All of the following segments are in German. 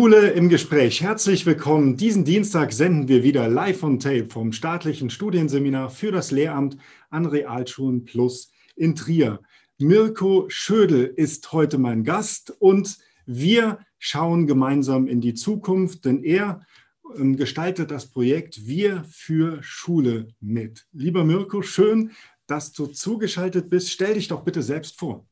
Schule im Gespräch. Herzlich willkommen. Diesen Dienstag senden wir wieder live on tape vom staatlichen Studienseminar für das Lehramt an Realschulen Plus in Trier. Mirko Schödel ist heute mein Gast und wir schauen gemeinsam in die Zukunft, denn er ähm, gestaltet das Projekt Wir für Schule mit. Lieber Mirko, schön, dass du zugeschaltet bist. Stell dich doch bitte selbst vor.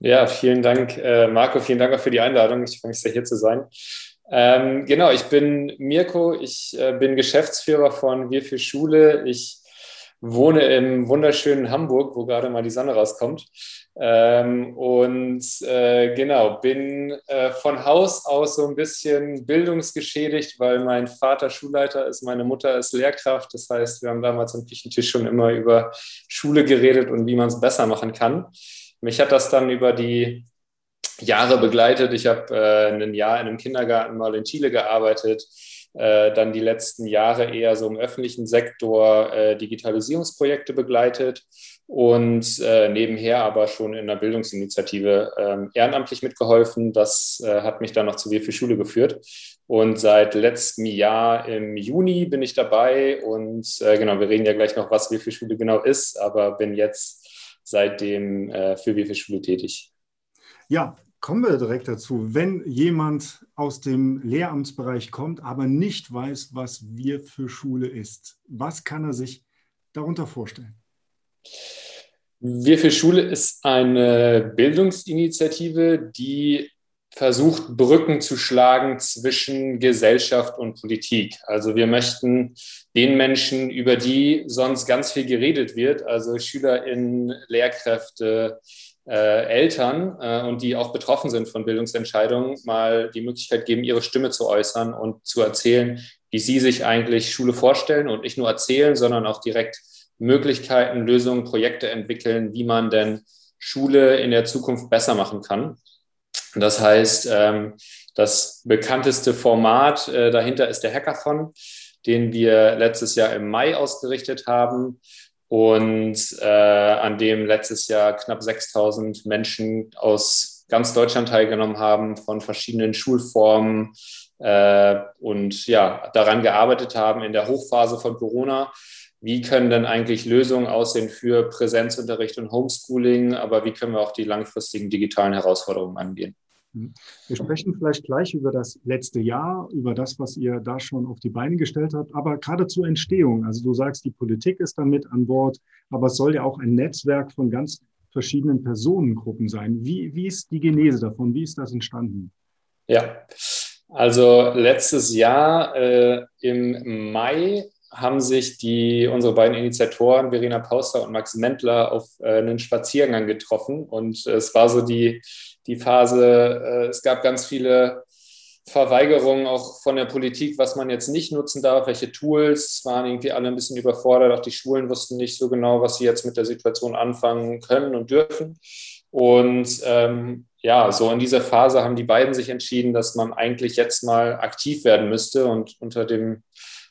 Ja, vielen Dank, äh, Marco. Vielen Dank auch für die Einladung. Ich freue mich sehr, hier zu sein. Ähm, genau, ich bin Mirko. Ich äh, bin Geschäftsführer von Wir für Schule. Ich wohne im wunderschönen Hamburg, wo gerade mal die Sonne rauskommt. Ähm, und äh, genau, bin äh, von Haus aus so ein bisschen bildungsgeschädigt, weil mein Vater Schulleiter ist, meine Mutter ist Lehrkraft. Das heißt, wir haben damals am Küchentisch schon immer über Schule geredet und wie man es besser machen kann. Mich hat das dann über die Jahre begleitet. Ich habe äh, ein Jahr in einem Kindergarten mal in Chile gearbeitet, äh, dann die letzten Jahre eher so im öffentlichen Sektor äh, Digitalisierungsprojekte begleitet und äh, nebenher aber schon in der Bildungsinitiative ähm, ehrenamtlich mitgeholfen. Das äh, hat mich dann noch zu Wir für Schule geführt. Und seit letztem Jahr im Juni bin ich dabei und äh, genau, wir reden ja gleich noch, was Wir für Schule genau ist, aber bin jetzt seitdem äh, für Wir für Schule tätig. Ja, kommen wir direkt dazu. Wenn jemand aus dem Lehramtsbereich kommt, aber nicht weiß, was Wir für Schule ist, was kann er sich darunter vorstellen? Wir für Schule ist eine Bildungsinitiative, die versucht, Brücken zu schlagen zwischen Gesellschaft und Politik. Also wir möchten den Menschen, über die sonst ganz viel geredet wird, also SchülerInnen, Lehrkräfte, äh, Eltern äh, und die auch betroffen sind von Bildungsentscheidungen, mal die Möglichkeit geben, ihre Stimme zu äußern und zu erzählen, wie sie sich eigentlich Schule vorstellen und nicht nur erzählen, sondern auch direkt Möglichkeiten, Lösungen, Projekte entwickeln, wie man denn Schule in der Zukunft besser machen kann. Das heißt, ähm, das bekannteste Format äh, dahinter ist der Hackathon, den wir letztes Jahr im Mai ausgerichtet haben und äh, an dem letztes Jahr knapp 6000 Menschen aus ganz Deutschland teilgenommen haben, von verschiedenen Schulformen äh, und ja, daran gearbeitet haben in der Hochphase von Corona. Wie können denn eigentlich Lösungen aussehen für Präsenzunterricht und Homeschooling, aber wie können wir auch die langfristigen digitalen Herausforderungen angehen? Wir sprechen vielleicht gleich über das letzte Jahr, über das, was ihr da schon auf die Beine gestellt habt, aber gerade zur Entstehung. Also du sagst, die Politik ist damit an Bord, aber es soll ja auch ein Netzwerk von ganz verschiedenen Personengruppen sein. Wie, wie ist die Genese davon? Wie ist das entstanden? Ja, also letztes Jahr äh, im Mai haben sich die, unsere beiden Initiatoren, Verena Pauster und Max Mendler, auf äh, einen Spaziergang getroffen. Und äh, es war so die, die Phase, äh, es gab ganz viele Verweigerungen auch von der Politik, was man jetzt nicht nutzen darf, welche Tools, es waren irgendwie alle ein bisschen überfordert, auch die Schulen wussten nicht so genau, was sie jetzt mit der Situation anfangen können und dürfen. Und ähm, ja, so in dieser Phase haben die beiden sich entschieden, dass man eigentlich jetzt mal aktiv werden müsste und unter dem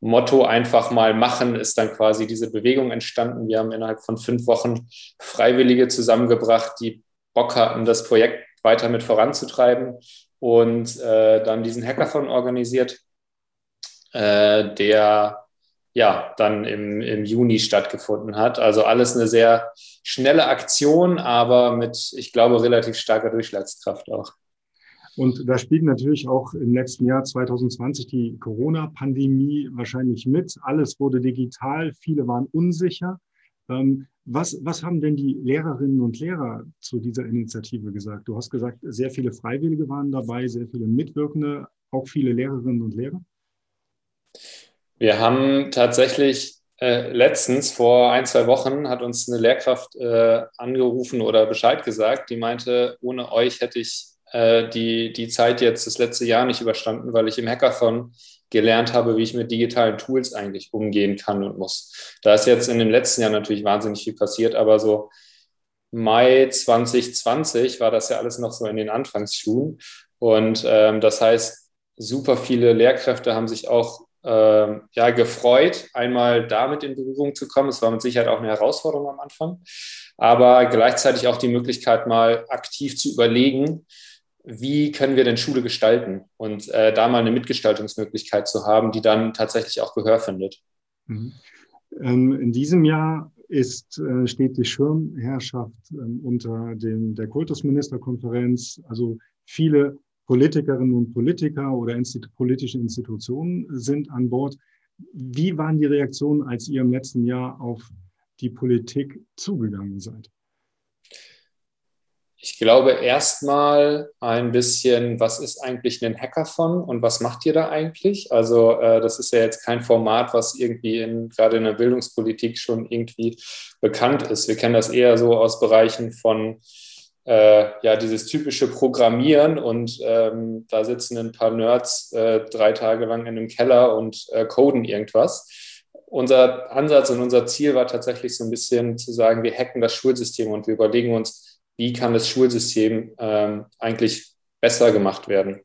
Motto einfach mal machen ist dann quasi diese Bewegung entstanden. Wir haben innerhalb von fünf Wochen Freiwillige zusammengebracht, die Bock hatten, das Projekt weiter mit voranzutreiben und äh, dann diesen Hackathon organisiert, äh, der ja dann im, im Juni stattgefunden hat. Also alles eine sehr schnelle Aktion, aber mit, ich glaube, relativ starker Durchschlagskraft auch. Und da spielt natürlich auch im letzten Jahr 2020 die Corona-Pandemie wahrscheinlich mit. Alles wurde digital, viele waren unsicher. Ähm, was, was haben denn die Lehrerinnen und Lehrer zu dieser Initiative gesagt? Du hast gesagt, sehr viele Freiwillige waren dabei, sehr viele Mitwirkende, auch viele Lehrerinnen und Lehrer. Wir haben tatsächlich äh, letztens vor ein, zwei Wochen hat uns eine Lehrkraft äh, angerufen oder Bescheid gesagt, die meinte, ohne euch hätte ich äh, die, die Zeit jetzt das letzte Jahr nicht überstanden, weil ich im Hackathon gelernt habe, wie ich mit digitalen Tools eigentlich umgehen kann und muss. Da ist jetzt in dem letzten Jahr natürlich wahnsinnig viel passiert, aber so Mai 2020 war das ja alles noch so in den Anfangsschuhen. Und ähm, das heißt, super viele Lehrkräfte haben sich auch ähm, ja, gefreut, einmal damit in Berührung zu kommen. Es war mit Sicherheit auch eine Herausforderung am Anfang, aber gleichzeitig auch die Möglichkeit, mal aktiv zu überlegen, wie können wir denn Schule gestalten und äh, da mal eine Mitgestaltungsmöglichkeit zu haben, die dann tatsächlich auch Gehör findet. Mhm. Ähm, in diesem Jahr ist, äh, steht die Schirmherrschaft ähm, unter dem, der Kultusministerkonferenz. Also viele Politikerinnen und Politiker oder Institu politische Institutionen sind an Bord. Wie waren die Reaktionen, als ihr im letzten Jahr auf die Politik zugegangen seid? Ich glaube erstmal ein bisschen, was ist eigentlich ein Hackathon und was macht ihr da eigentlich? Also äh, das ist ja jetzt kein Format, was irgendwie in, gerade in der Bildungspolitik schon irgendwie bekannt ist. Wir kennen das eher so aus Bereichen von äh, ja dieses typische Programmieren und ähm, da sitzen ein paar Nerds äh, drei Tage lang in einem Keller und äh, coden irgendwas. Unser Ansatz und unser Ziel war tatsächlich so ein bisschen zu sagen, wir hacken das Schulsystem und wir überlegen uns, wie kann das Schulsystem ähm, eigentlich besser gemacht werden.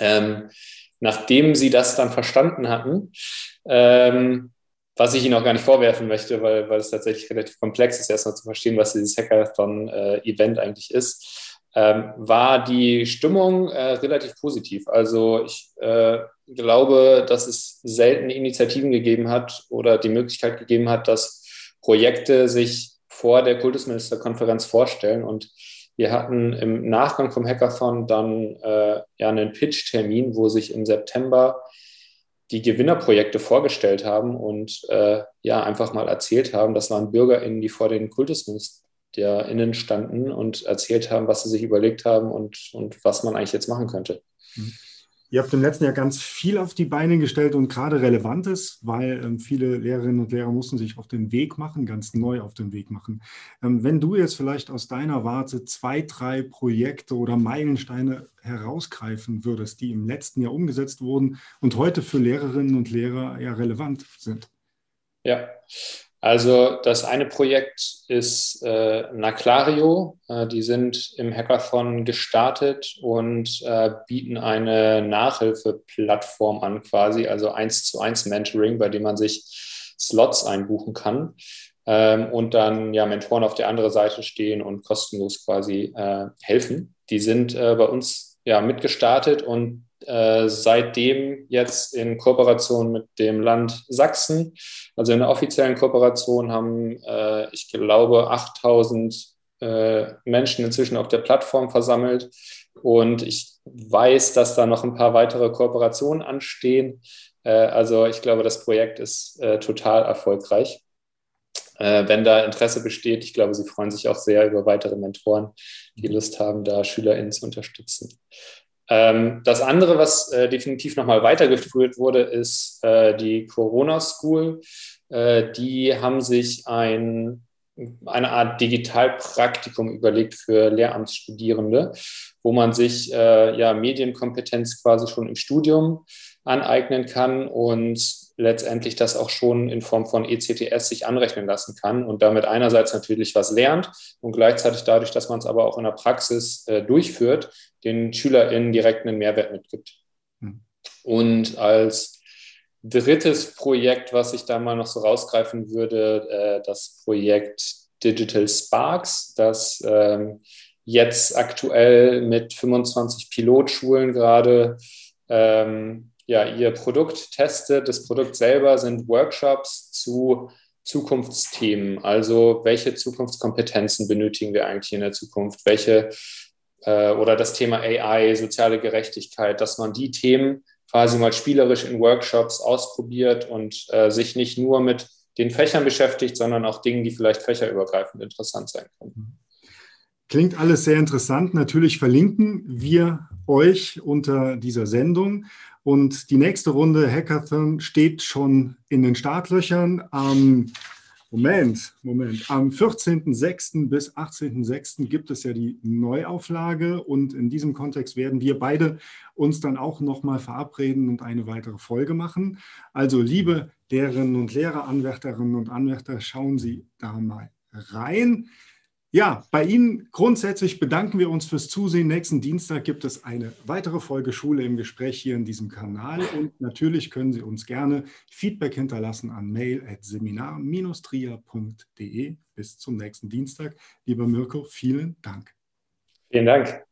Ähm, nachdem sie das dann verstanden hatten, ähm, was ich Ihnen auch gar nicht vorwerfen möchte, weil, weil es tatsächlich relativ komplex ist, erstmal zu verstehen, was dieses Hackathon-Event äh, eigentlich ist, ähm, war die Stimmung äh, relativ positiv. Also ich äh, glaube, dass es selten Initiativen gegeben hat oder die Möglichkeit gegeben hat, dass Projekte sich vor der Kultusministerkonferenz vorstellen. Und wir hatten im Nachgang vom Hackathon dann äh, ja einen Pitch-Termin, wo sich im September die Gewinnerprojekte vorgestellt haben und äh, ja einfach mal erzählt haben. Das waren BürgerInnen, die vor den KultusministerInnen standen und erzählt haben, was sie sich überlegt haben und, und was man eigentlich jetzt machen könnte. Mhm. Ihr habt im letzten Jahr ganz viel auf die Beine gestellt und gerade Relevantes, weil ähm, viele Lehrerinnen und Lehrer mussten sich auf den Weg machen, ganz neu auf den Weg machen. Ähm, wenn du jetzt vielleicht aus deiner Warte zwei, drei Projekte oder Meilensteine herausgreifen würdest, die im letzten Jahr umgesetzt wurden und heute für Lehrerinnen und Lehrer ja relevant sind. Ja, also das eine Projekt ist äh, Naclario. Äh, die sind im Hackathon gestartet und äh, bieten eine Nachhilfeplattform an, quasi, also eins zu eins Mentoring, bei dem man sich Slots einbuchen kann ähm, und dann ja Mentoren auf der anderen Seite stehen und kostenlos quasi äh, helfen. Die sind äh, bei uns ja mitgestartet und äh, seitdem jetzt in Kooperation mit dem Land Sachsen, also in der offiziellen Kooperation haben, äh, ich glaube, 8000 äh, Menschen inzwischen auf der Plattform versammelt. Und ich weiß, dass da noch ein paar weitere Kooperationen anstehen. Äh, also ich glaube, das Projekt ist äh, total erfolgreich. wenn da Interesse besteht, ich glaube, sie freuen sich auch sehr über weitere Mentoren, die Lust haben, da SchülerInnen zu unterstützen. Ähm, das andere, was äh, definitiv nochmal weitergeführt wurde, ist äh, die Corona School. Äh, die haben sich ein, eine Art Digitalpraktikum überlegt für Lehramtsstudierende, wo man sich äh, ja Medienkompetenz quasi schon im Studium aneignen kann und letztendlich das auch schon in Form von ECTS sich anrechnen lassen kann und damit einerseits natürlich was lernt und gleichzeitig dadurch, dass man es aber auch in der Praxis äh, durchführt, den SchülerInnen direkt einen Mehrwert mitgibt. Mhm. Und als drittes Projekt, was ich da mal noch so rausgreifen würde, äh, das Projekt Digital Sparks, das ähm, jetzt aktuell mit 25 Pilotschulen gerade ähm, ja, ihr Produkt testet. Das Produkt selber sind Workshops zu Zukunftsthemen. Also welche Zukunftskompetenzen benötigen wir eigentlich in der Zukunft? Welche äh, oder das Thema AI, soziale Gerechtigkeit, dass man die Themen quasi mal spielerisch in Workshops ausprobiert und äh, sich nicht nur mit den Fächern beschäftigt, sondern auch Dingen, die vielleicht fächerübergreifend interessant sein können. Klingt alles sehr interessant. Natürlich verlinken wir euch unter dieser Sendung. Und die nächste Runde Hackathon steht schon in den Startlöchern. Am Moment, Moment. Am 14.06. bis 18.06. gibt es ja die Neuauflage und in diesem Kontext werden wir beide uns dann auch nochmal verabreden und eine weitere Folge machen. Also liebe Lehrerinnen und Lehrer, Anwärterinnen und Anwärter, schauen Sie da mal rein. Ja, bei Ihnen grundsätzlich bedanken wir uns fürs Zusehen. Nächsten Dienstag gibt es eine weitere Folge Schule im Gespräch hier in diesem Kanal. Und natürlich können Sie uns gerne Feedback hinterlassen an mail.seminar-trier.de. Bis zum nächsten Dienstag. Lieber Mirko, vielen Dank. Vielen Dank.